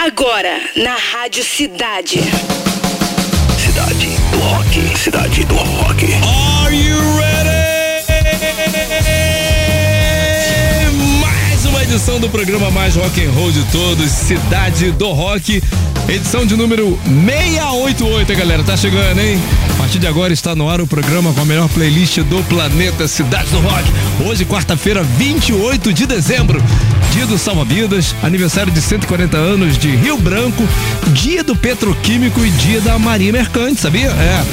Agora, na Rádio Cidade. Cidade do Rock. Cidade do Rock. Are you ready? Mais uma edição do programa mais rock and roll de todos, Cidade do Rock. Edição de número 688, galera. Tá chegando, hein? Partir de agora está no ar o programa com a melhor playlist do planeta Cidade do Rock. Hoje, quarta-feira, 28 de dezembro. Dia do Salva-Vidas, aniversário de 140 anos de Rio Branco, dia do Petroquímico e dia da Marinha Mercante, sabia? É.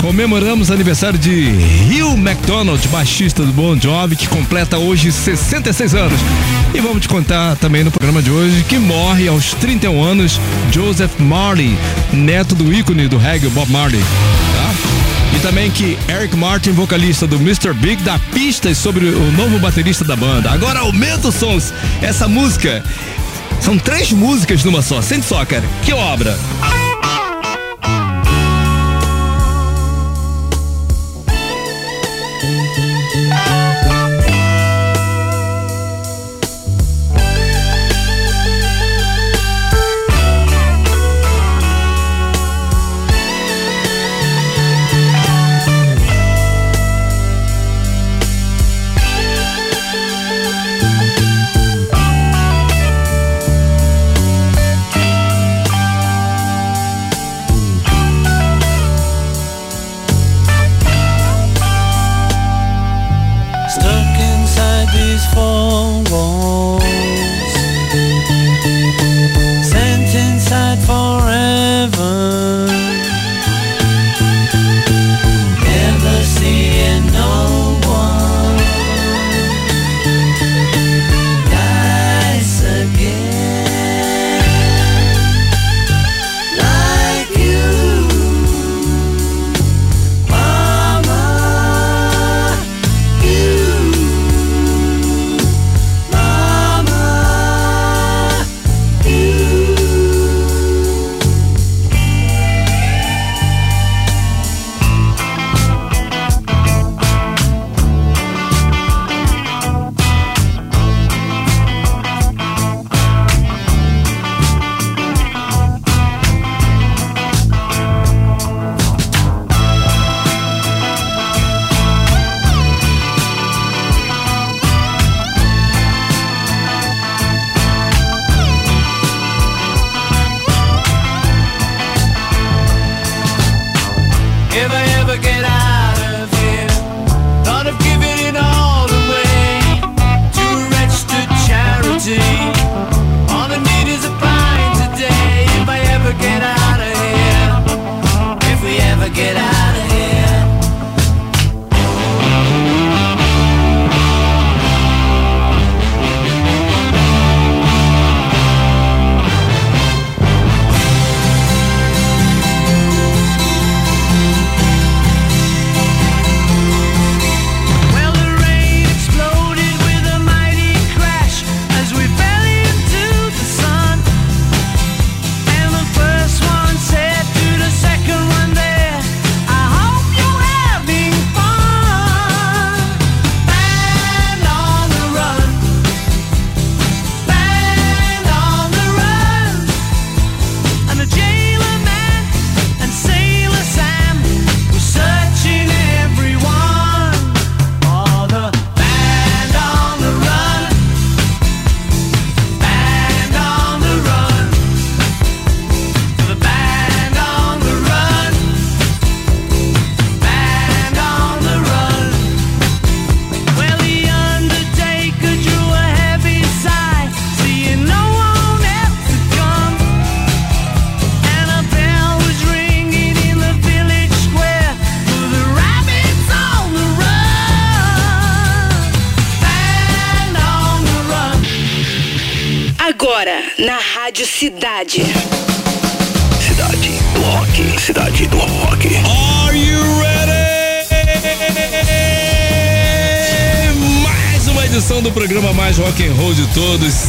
Comemoramos aniversário de Rio McDonald, baixista do Bon Jovi, que completa hoje 66 anos. E vamos te contar também no programa de hoje que morre aos 31 anos Joseph Marley, neto do ícone do reggae Bob Marley. Tá? E também que Eric Martin, vocalista do Mr. Big, dá pistas sobre o novo baterista da banda. Agora aumenta os sons. Essa música são três músicas numa só. Sente só, cara. Que obra! Stuck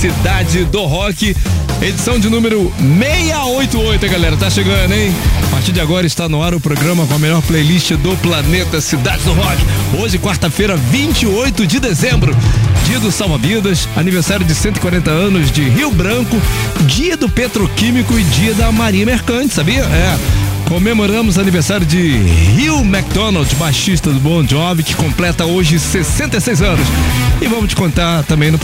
Cidade do Rock, edição de número 688, galera. Tá chegando, hein? A partir de agora está no ar o programa com a melhor playlist do planeta Cidade do Rock. Hoje, quarta-feira, 28 de dezembro. Dia do Salva-Vidas, aniversário de 140 anos de Rio Branco, dia do Petroquímico e dia da Maria Mercante, sabia? É. Comemoramos aniversário de Rio McDonald, baixista do Bon Jovi, que completa hoje 66 anos. E vamos te contar também no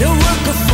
The work of.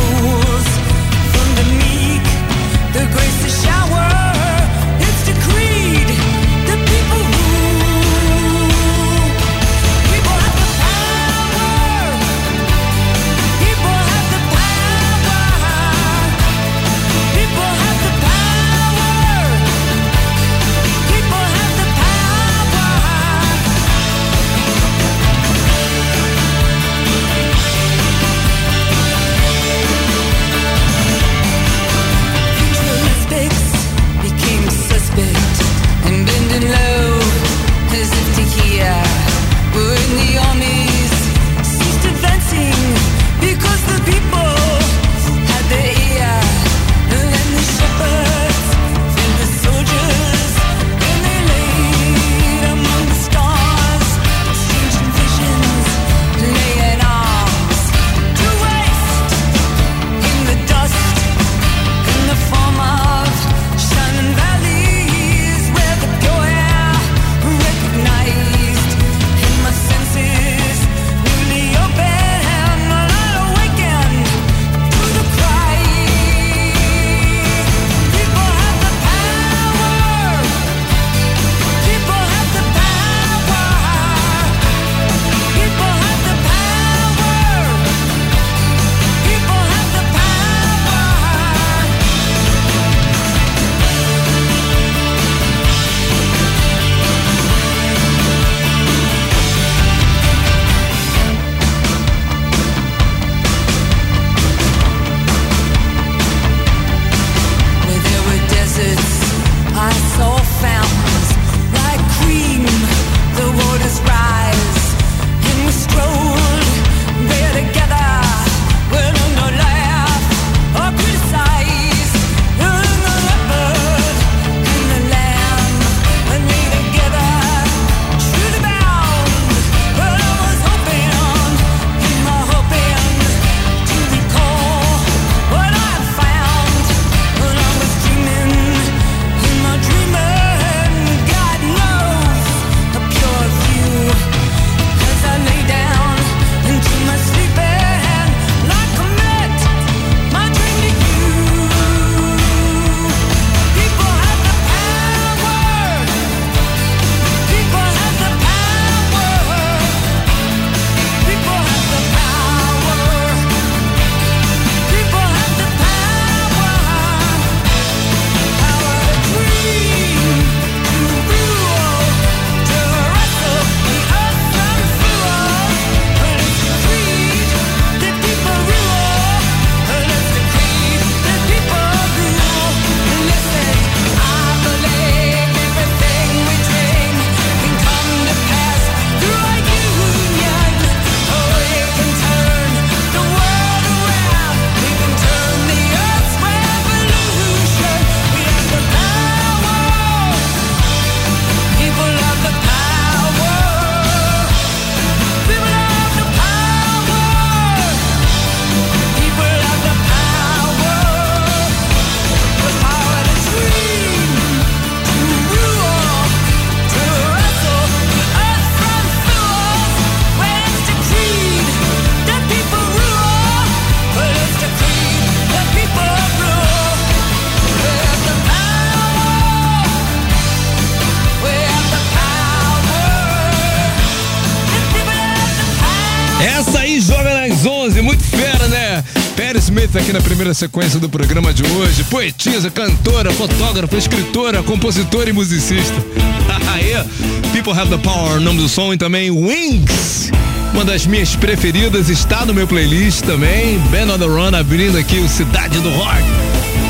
Essa aí joga nas 11, muito fera, né? Perry Smith aqui na primeira sequência do programa de hoje. Poetisa, cantora, fotógrafa, escritora, compositora e musicista. Aê! People Have the Power, nome do som, e também Wings. Uma das minhas preferidas está no meu playlist também. Ben on the Run abrindo aqui o Cidade do Rock.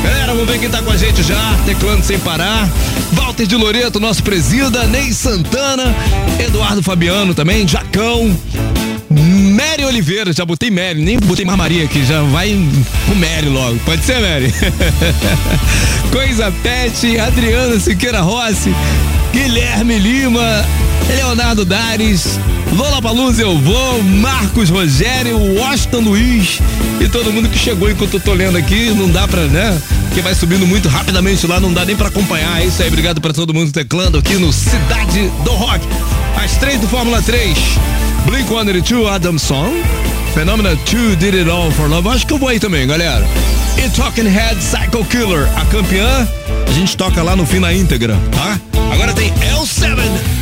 Galera, vamos ver quem tá com a gente já, teclando sem parar. Walter de Loreto, nosso presida, Ney Santana, Eduardo Fabiano também, Jacão, Mary Oliveira, já botei Mary, nem botei Maria aqui, já vai com Mary logo. Pode ser, Mary? Coisa Pet, Adriana Siqueira Rossi, Guilherme Lima, Leonardo Dares, Lola Paluz, eu vou, Marcos Rogério, Washington Luiz e todo mundo que chegou enquanto eu tô lendo aqui, não dá pra, né? Que vai subindo muito rapidamente lá, não dá nem pra acompanhar. É isso aí, obrigado pra todo mundo teclando aqui no Cidade do Rock. Às três do Fórmula 3. Blink 182, Adam Song. Phenomena 2, Did It All for Love. Acho que eu vou aí também, galera. E Talking Head, Psycho Killer. A campeã, a gente toca lá no fim na íntegra, tá? Agora tem L7.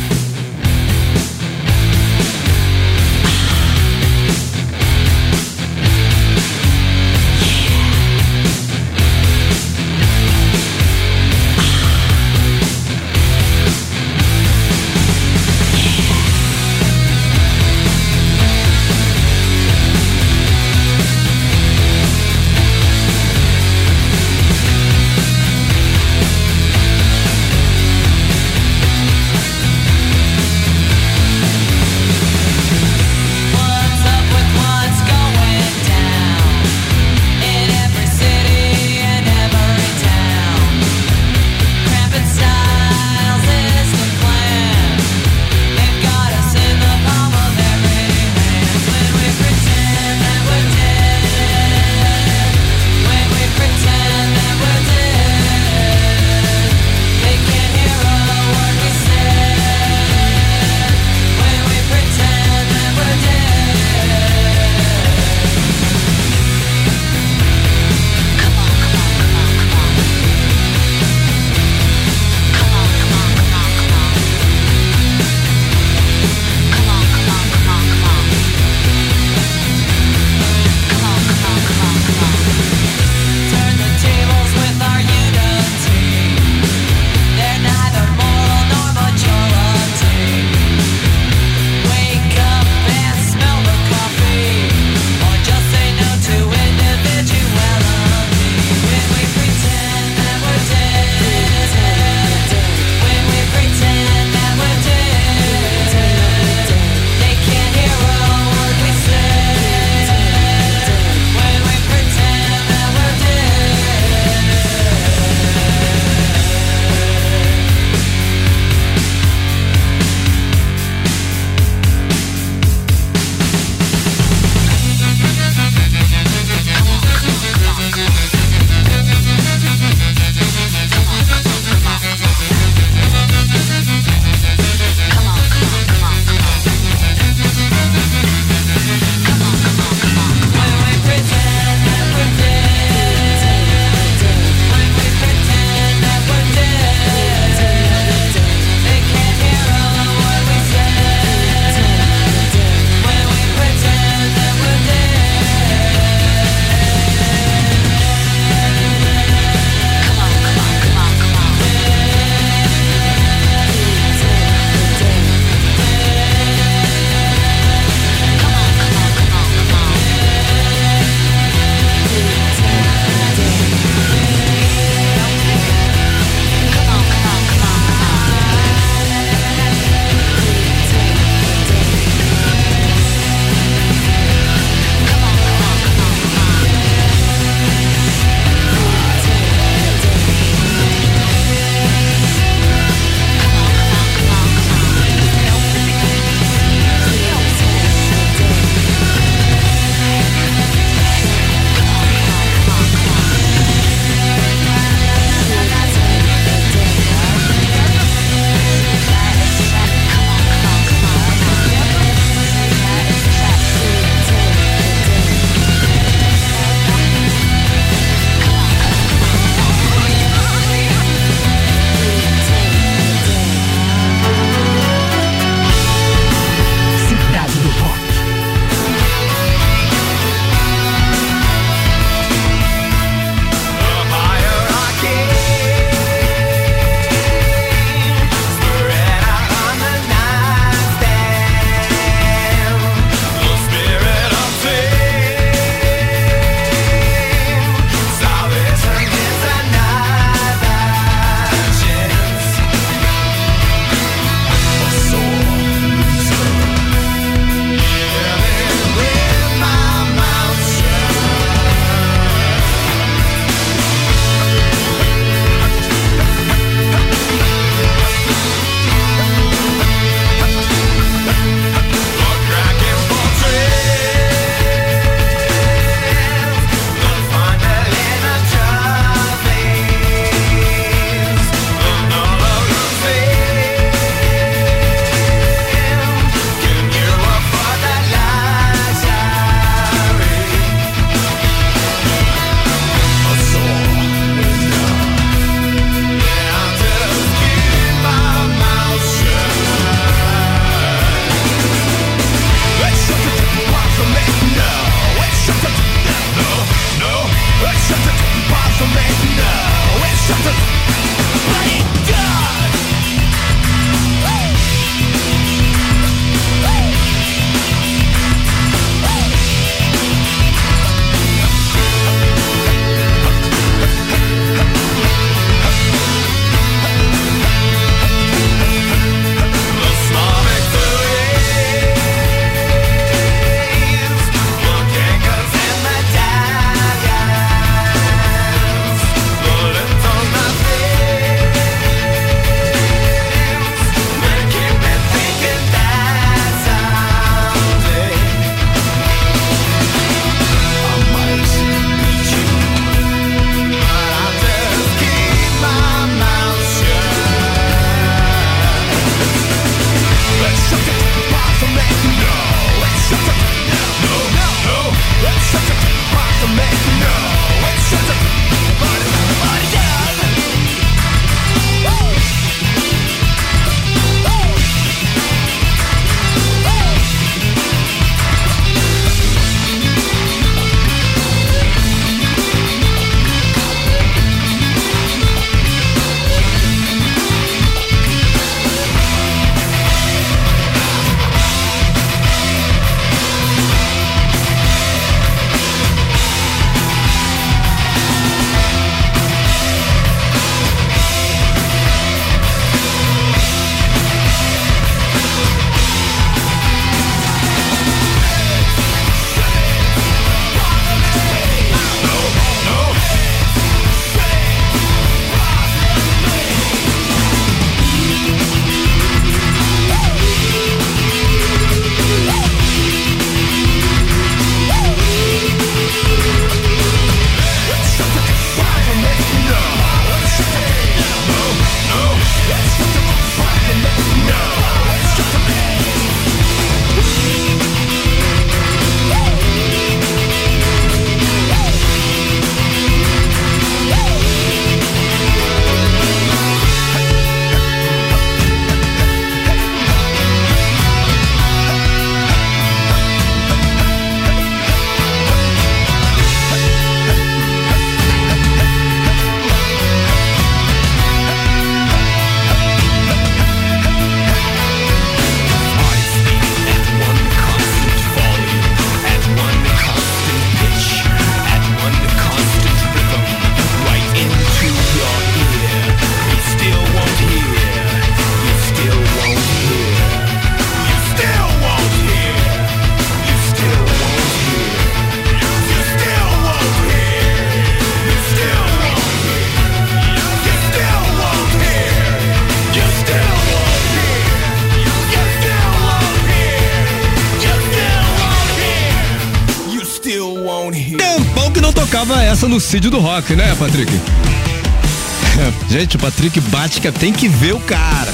No Cid do Rock, né, Patrick? Gente, o Patrick que tem que ver o cara.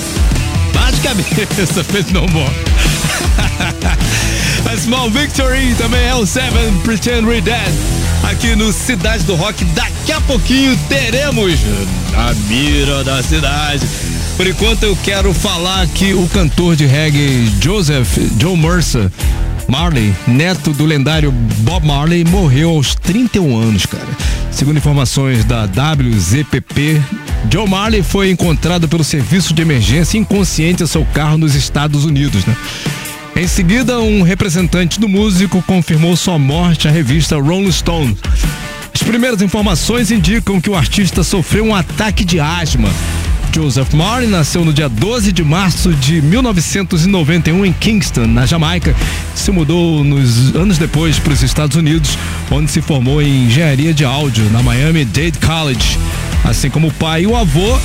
Bate cabeça, fez no more. A Small Victory também é o Seven Pretend We're Dead. Aqui no Cidade do Rock, daqui a pouquinho teremos a mira da cidade. Por enquanto eu quero falar que o cantor de reggae Joseph Joe Mercer Marley, neto do lendário Bob Marley, morreu aos 31 anos, cara. Segundo informações da WZPP, Joe Marley foi encontrado pelo serviço de emergência inconsciente em seu carro nos Estados Unidos, né? Em seguida, um representante do músico confirmou sua morte à revista Rolling Stone. As primeiras informações indicam que o artista sofreu um ataque de asma. Joseph Marley nasceu no dia 12 de março de 1991 em Kingston, na Jamaica. Se mudou nos anos depois para os Estados Unidos, onde se formou em engenharia de áudio na Miami Dade College. Assim como o pai e o avô,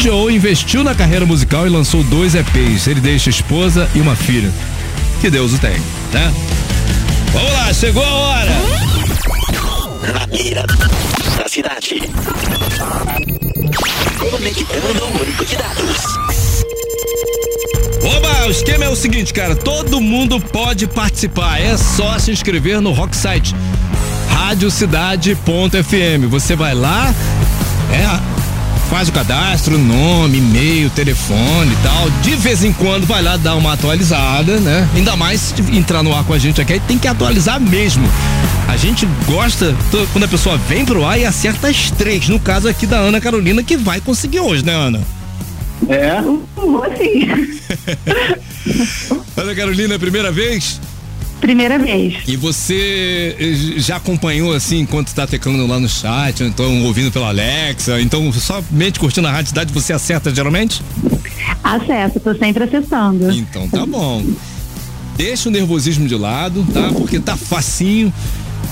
Joe investiu na carreira musical e lançou dois EPs. Ele deixa esposa e uma filha. Que Deus o tenha, né? Vamos lá, chegou a hora! Na mira da cidade. Conectando o de dados. Oba, o esquema é o seguinte, cara, todo mundo pode participar, é só se inscrever no Rock Site radiocidade.fm. Você vai lá, é faz o cadastro, nome, e-mail, telefone e tal. De vez em quando vai lá dar uma atualizada, né? Ainda mais se entrar no ar com a gente aqui, tem que atualizar mesmo. A gente gosta quando a pessoa vem pro ar e acerta as três. No caso aqui da Ana Carolina, que vai conseguir hoje, né, Ana? É, Vou sim. Ana Carolina, primeira vez? Primeira vez. E você eh, já acompanhou assim enquanto tá teclando lá no chat, ou então ouvindo pela Alexa, então somente curtindo a Rádio Cidade você acerta geralmente? Acesso, tô sempre acessando. Então tá bom. Deixa o nervosismo de lado, tá? Porque tá facinho.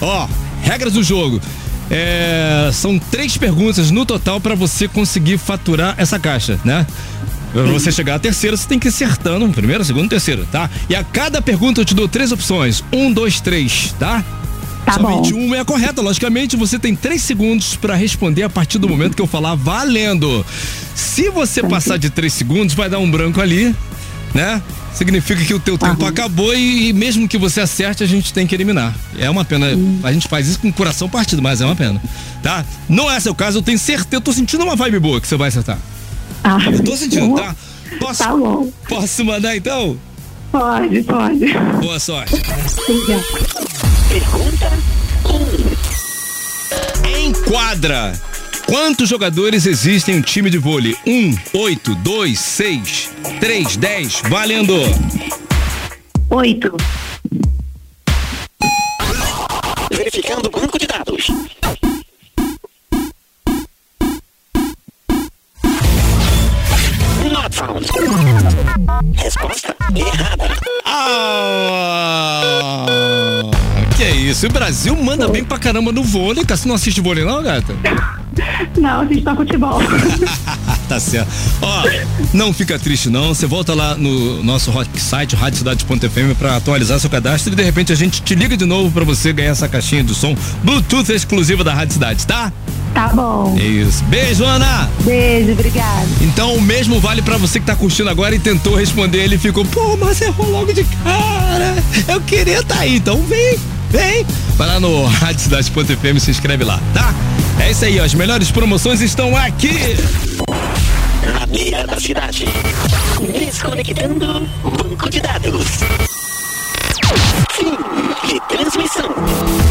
Ó, regras do jogo. É, são três perguntas no total pra você conseguir faturar essa caixa, né? Pra você chegar à terceira, você tem que ir acertando. Primeira, segunda, terceira, tá? E a cada pergunta eu te dou três opções. Um, dois, três, tá? Tá Somente bom. uma é a correta. Logicamente, você tem três segundos pra responder a partir do momento que eu falar valendo. Se você passar de três segundos, vai dar um branco ali, né? Significa que o teu tempo Aham. acabou e, e mesmo que você acerte, a gente tem que eliminar. É uma pena. A gente faz isso com o coração partido, mas é uma pena. Tá? Não é seu caso, eu tenho certeza. Eu tô sentindo uma vibe boa que você vai acertar. Ah, Eu tô sentindo, tá? Posso, Tá bom. posso mandar então? Pode, pode. Boa sorte. Obrigada. Pergunta 1. Em quadra, quantos jogadores existem em um time de vôlei? Um, oito, dois, seis, três, dez, valendo! Oito. Verificando o banco de dados. Resposta errada. Ah! Que isso, o Brasil manda bem pra caramba no vôlei, cara. Você não assiste vôlei não, gata? Não, a gente tá futebol. Tá certo. Ó, não fica triste não, você volta lá no nosso rock site, radiocidade.fm pra atualizar seu cadastro e de repente a gente te liga de novo pra você ganhar essa caixinha de som Bluetooth exclusiva da Rádio Cidade, tá? Tá bom. Isso. Beijo, Ana! Beijo, obrigada. Então o mesmo vale pra você que tá curtindo agora e tentou responder, ele ficou, pô, mas errou logo de cara. Eu queria tá aí, então vem, vem. Vai lá no radiocidade.fm e se inscreve lá, tá? É isso aí, ó, as melhores promoções estão aqui. Na beira da cidade. Desconectando banco de dados. Fim de transmissão.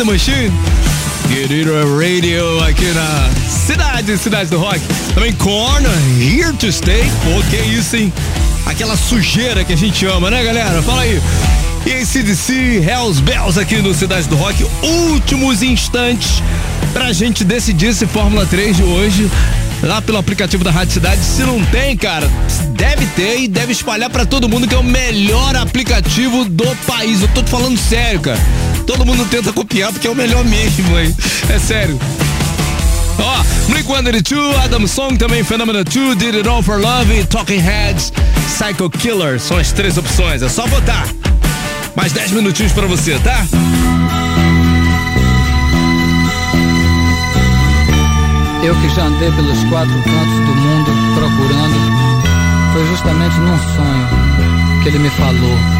The Machine. Querido Radio aqui na cidade, cidade do rock. Também Korn, Here to Stay. Pô, que isso, hein? Aquela sujeira que a gente ama, né, galera? Fala aí. E em CDC, Hells Bells aqui no Cidade do Rock. Últimos instantes pra gente decidir se Fórmula 3 de hoje lá pelo aplicativo da Rádio Cidade. Se não tem, cara, deve ter e deve espalhar pra todo mundo que é o melhor aplicativo do país. Eu tô falando sério, cara. Todo mundo tenta copiar porque é o melhor mesmo, hein? É sério. Ó, Blink-182, Adam Song, também Phenomena 2, Did It All For Love, Talking Heads, Psycho Killer. São as três opções, é só votar. Mais 10 minutinhos pra você, tá? Eu que já andei pelos quatro cantos do mundo procurando, foi justamente num sonho que ele me falou.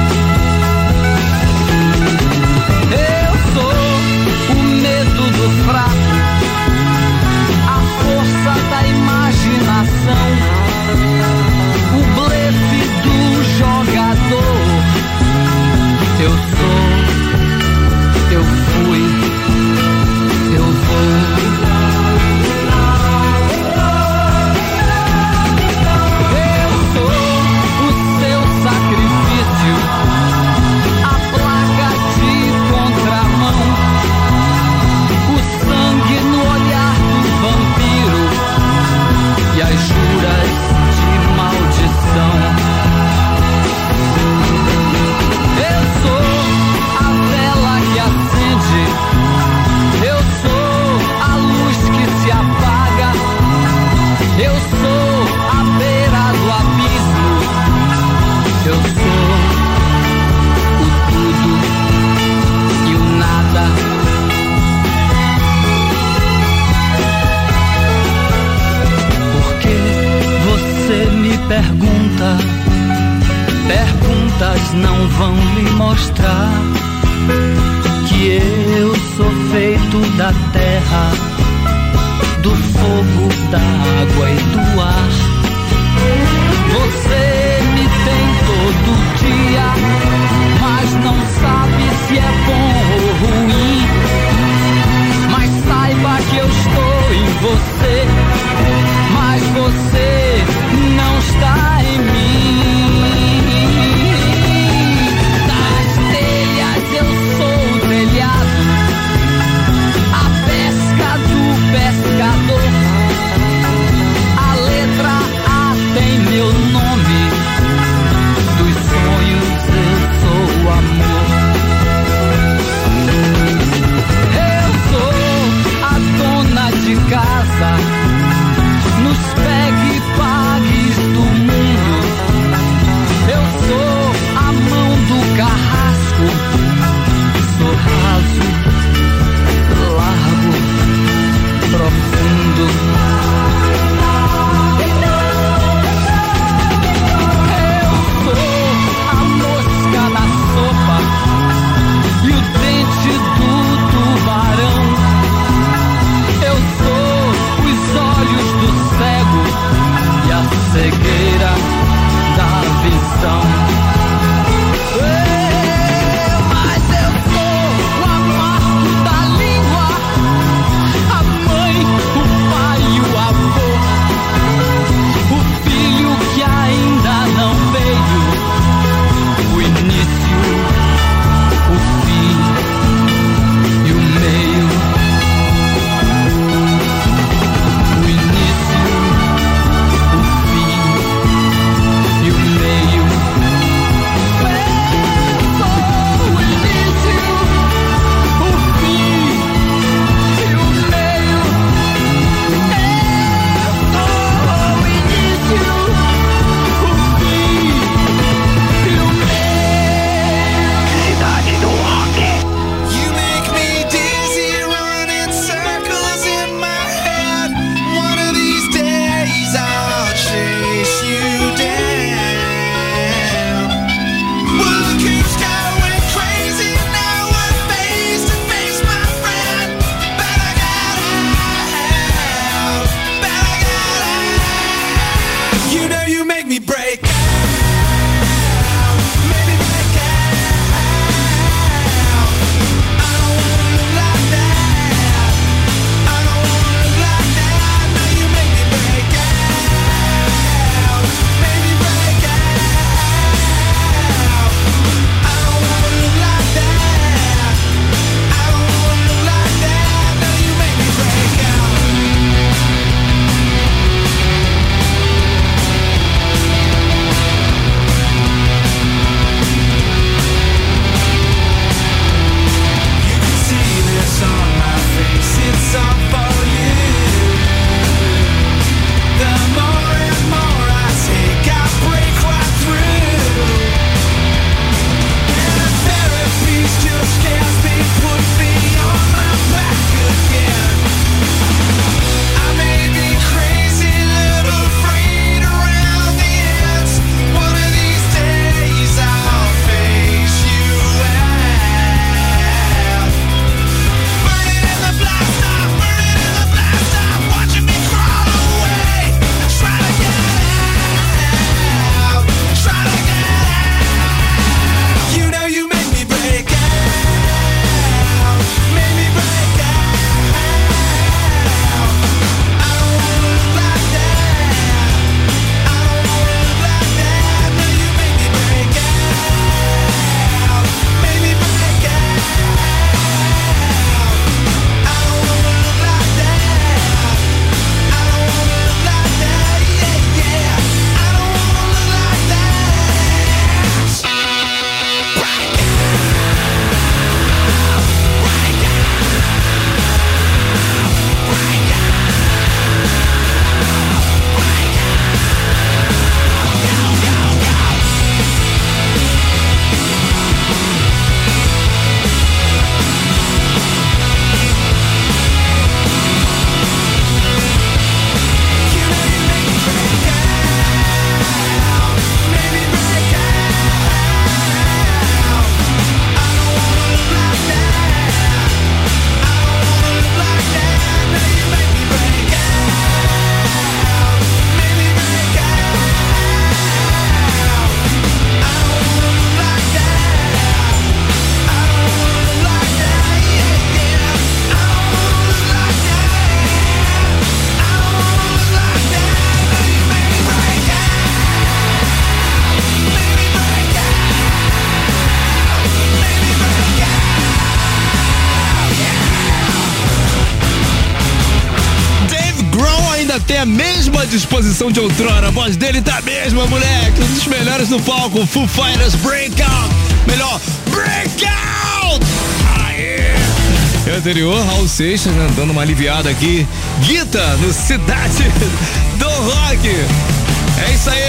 Disposição de outrora. A voz dele tá a mesma, moleque. Um dos melhores do palco. Foo Fighters Breakout. Melhor, Breakout! Aê! E anterior, Raul Seixas né, dando uma aliviada aqui. Guita no Cidade do Rock. É isso aí.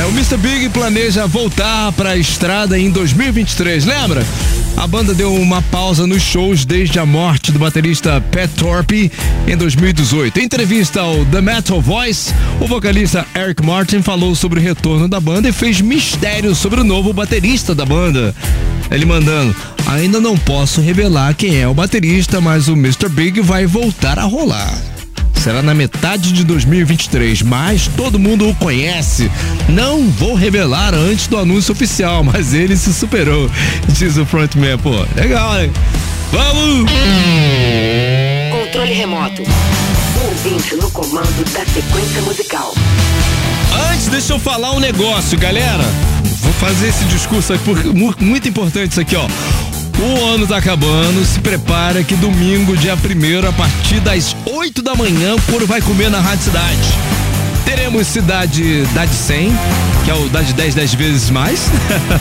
É, o Mr. Big planeja voltar para a estrada em 2023, lembra? A banda deu uma pausa nos shows desde a morte do baterista Pat Thorpe em 2018. Em entrevista ao The Metal Voice, o vocalista Eric Martin falou sobre o retorno da banda e fez mistério sobre o novo baterista da banda. Ele mandando: Ainda não posso revelar quem é o baterista, mas o Mr. Big vai voltar a rolar. Será na metade de 2023, mas todo mundo o conhece. Não vou revelar antes do anúncio oficial, mas ele se superou, diz o frontman. Pô, legal, hein? Vamos! Controle remoto. Ouvinte no comando da sequência musical. Antes, deixa eu falar um negócio, galera. Vou fazer esse discurso aqui, porque mu- muito importante isso aqui, ó. O ano tá acabando, se prepara que domingo, dia 1 a partir das 8 da manhã, o couro vai comer na Rádio Cidade. Teremos Cidade Dade 100, que é o Dade 10 10 vezes mais.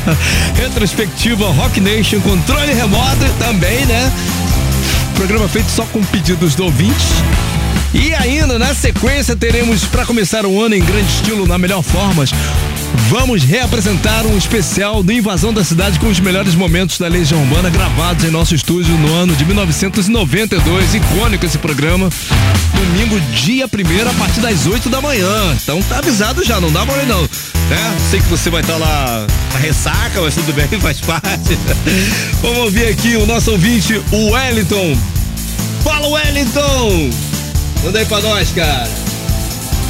Retrospectiva Rock Nation, controle remoto também, né? Programa feito só com pedidos do ouvinte. E ainda na sequência teremos para começar o ano em grande estilo, na melhor forma, vamos reapresentar um especial do Invasão da Cidade com os melhores momentos da Legião Urbana gravados em nosso estúdio no ano de 1992. Icônico esse programa. Domingo, dia 1 a partir das 8 da manhã. Então tá avisado já, não dá mole não. Né? Sei que você vai estar lá na ressaca, mas tudo bem, faz parte. Vamos ouvir aqui o nosso ouvinte, o Wellington. Fala, Wellington! Manda aí pra nós, cara.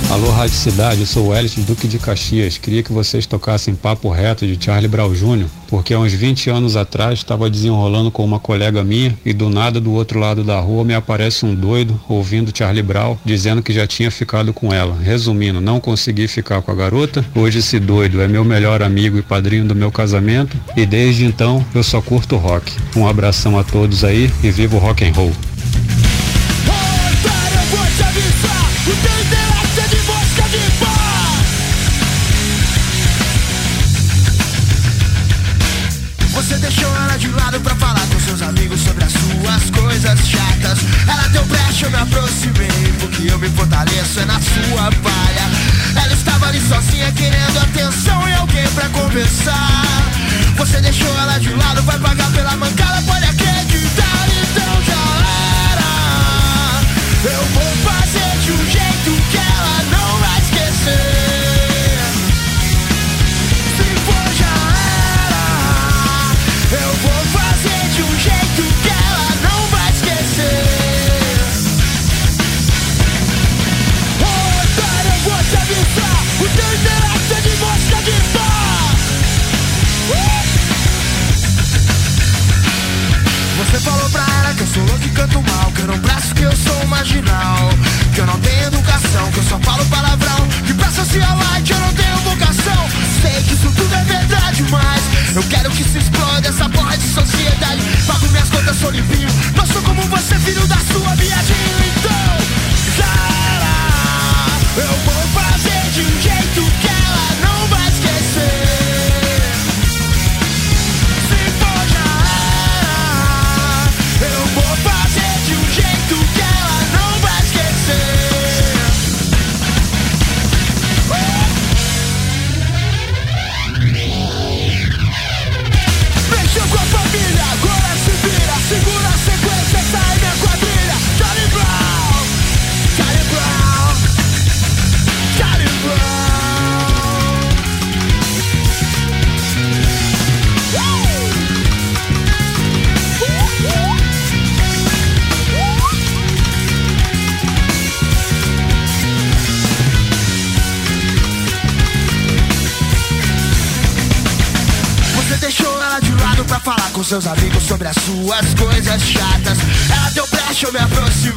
Alô, Rádio Cidade, eu sou o Wellington Duque de Caxias. Queria que vocês tocassem Papo Reto de Charlie Brown Jr., porque há uns 20 anos atrás estava desenrolando com uma colega minha e do nada do outro lado da rua me aparece um doido ouvindo Charlie Brown dizendo que já tinha ficado com ela. Resumindo, não consegui ficar com a garota. Hoje esse doido é meu melhor amigo e padrinho do meu casamento e desde então eu só curto rock. Um abração a todos aí e viva o rock and roll. Você deixou ela de lado pra falar com seus amigos sobre as suas coisas chatas. Ela deu brecha, eu me aproximei Porque eu me fortaleço é na sua palha. Ela estava ali sozinha querendo atenção e alguém pra conversar. Você deixou ela de lado, vai pagar pela mancada, pode acreditar, então já era. Eu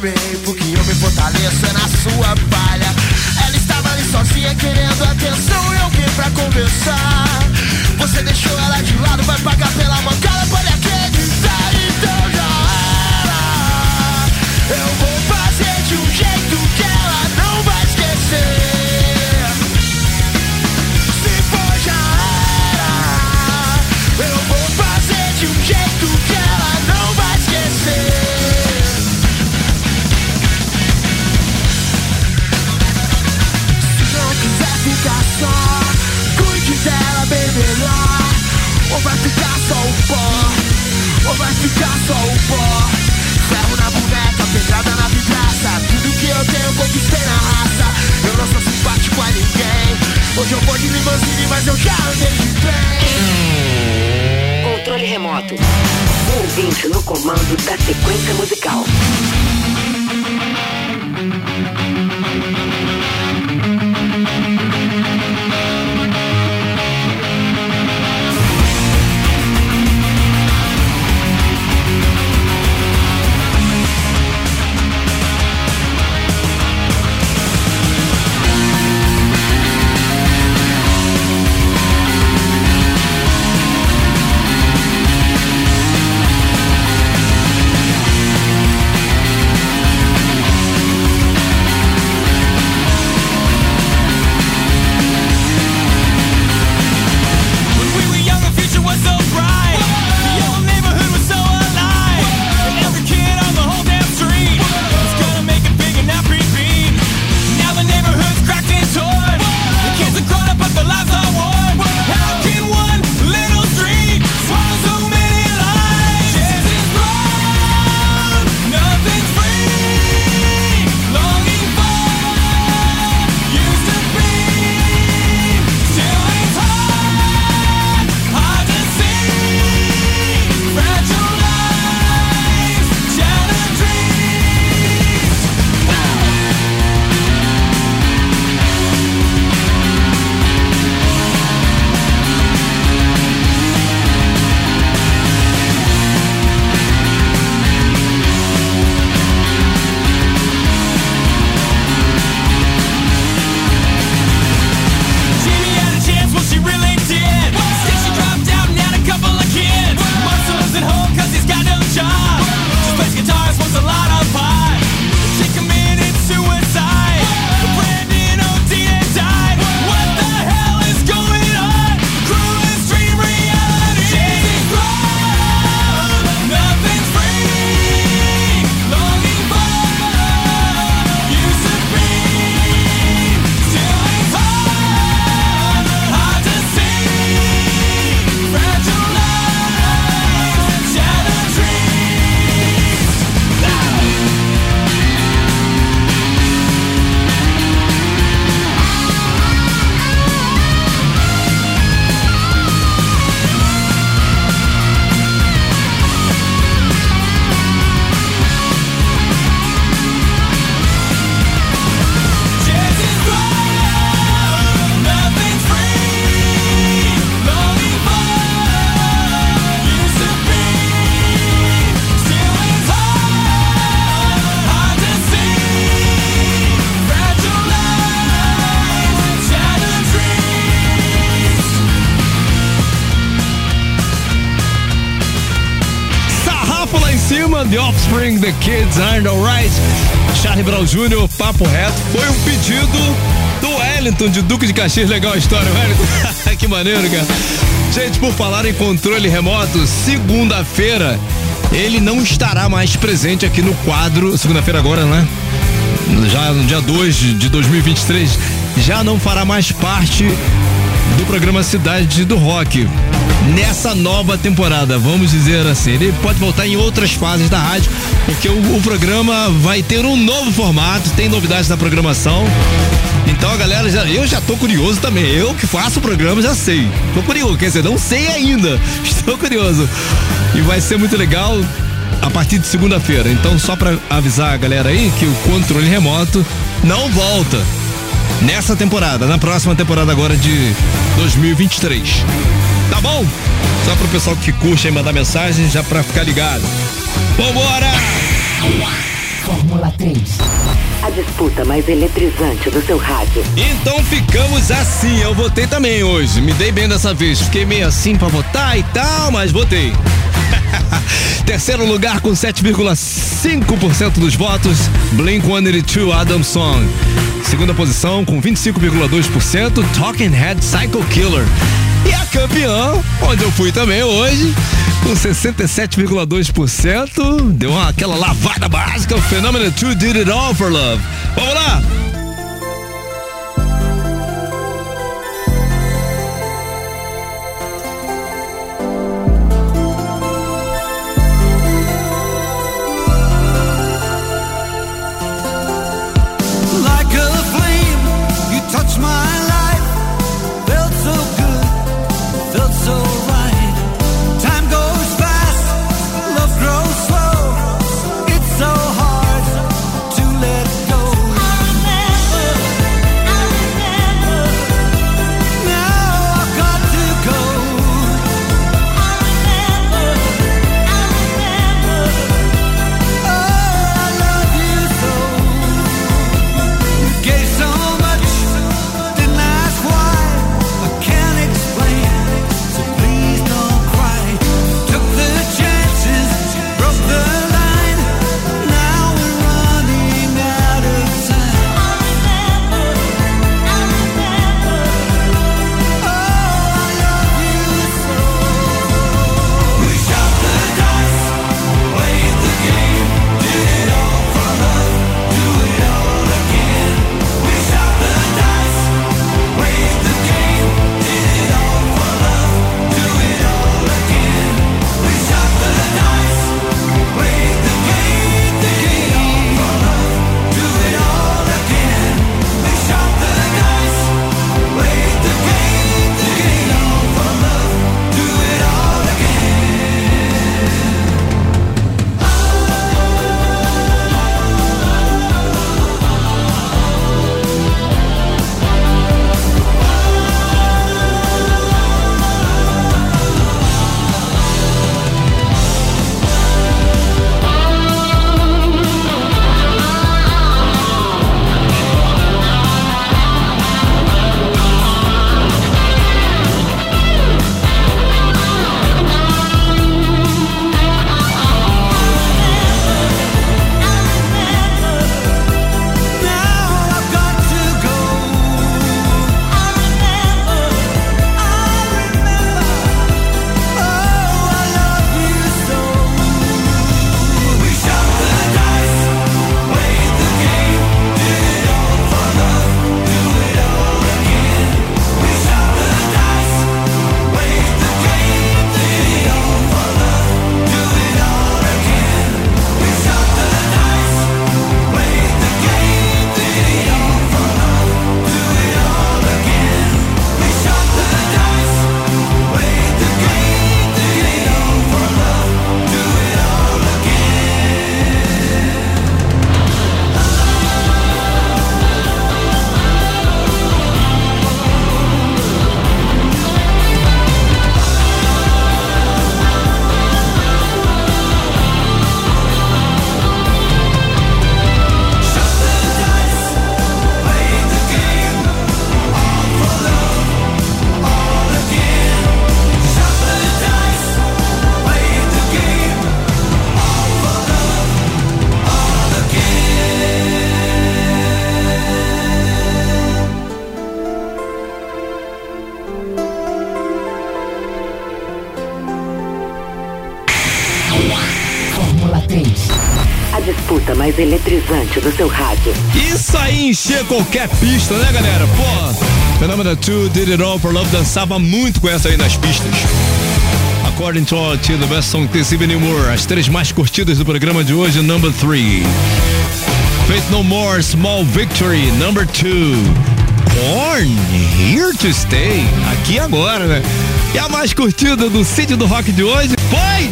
aproximei, porque eu me fortaleço é na sua palha. Ela estava ali sozinha querendo atenção e alguém pra conversar. Você deixou ela de lado, vai pagar pela Wellington, de Duque de Caxias. Legal a história, Wellington. que maneiro, cara. Gente, por falar em controle remoto, segunda-feira ele não estará mais presente aqui no quadro. Segunda-feira agora, né? Já no dia 2 de 2023, já não fará mais parte do programa Cidade do Rock. Nessa nova temporada, vamos dizer assim, ele pode voltar em outras fases da rádio, porque o, o programa vai ter um novo formato, tem novidades na programação. Então galera já, eu já tô curioso também. Eu que faço o programa já sei. Tô curioso, quer dizer, não sei ainda. Estou curioso. E vai ser muito legal a partir de segunda-feira. Então só pra avisar a galera aí que o controle remoto não volta nessa temporada, na próxima temporada agora de 2023. Tá bom? Só pro pessoal que curte aí mandar mensagem, já pra ficar ligado. Vambora! Fórmula 3. A disputa mais eletrizante do seu rádio. Então ficamos assim. Eu votei também hoje. Me dei bem dessa vez. Fiquei meio assim pra votar e tal, mas votei. Terceiro lugar com 7,5% dos votos, Blink 182 Adam Song. Segunda posição com 25,2%, Talking Head Psycho Killer. E a campeã, onde eu fui também hoje, com 67,2%, deu uma, aquela lavada básica, o Fenômeno 2 Did It All for Love. Vamos lá! Eletrizante do seu rádio. Isso aí encher qualquer pista, né, galera? Pô, Fenômeno 2, Did It All for Love dançava muito com essa aí nas pistas. According to our to the best song this evening more, as três mais curtidas do programa de hoje, number 3. Faith No More, Small Victory, number 2. Korn, Here to Stay, aqui agora, né? E a mais curtida do sítio do rock de hoje foi.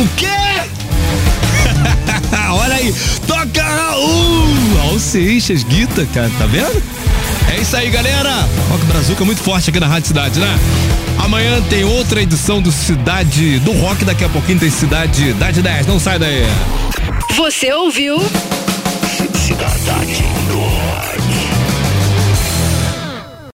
O quê? Olha aí, toca Raul! Raul Seixas, Guita, cara, tá vendo? É isso aí, galera. Rock Brazuca muito forte aqui na Rádio Cidade, né? Amanhã tem outra edição do Cidade do Rock, daqui a pouquinho tem Cidade Cidade 10, não sai daí. Você ouviu? Cidade.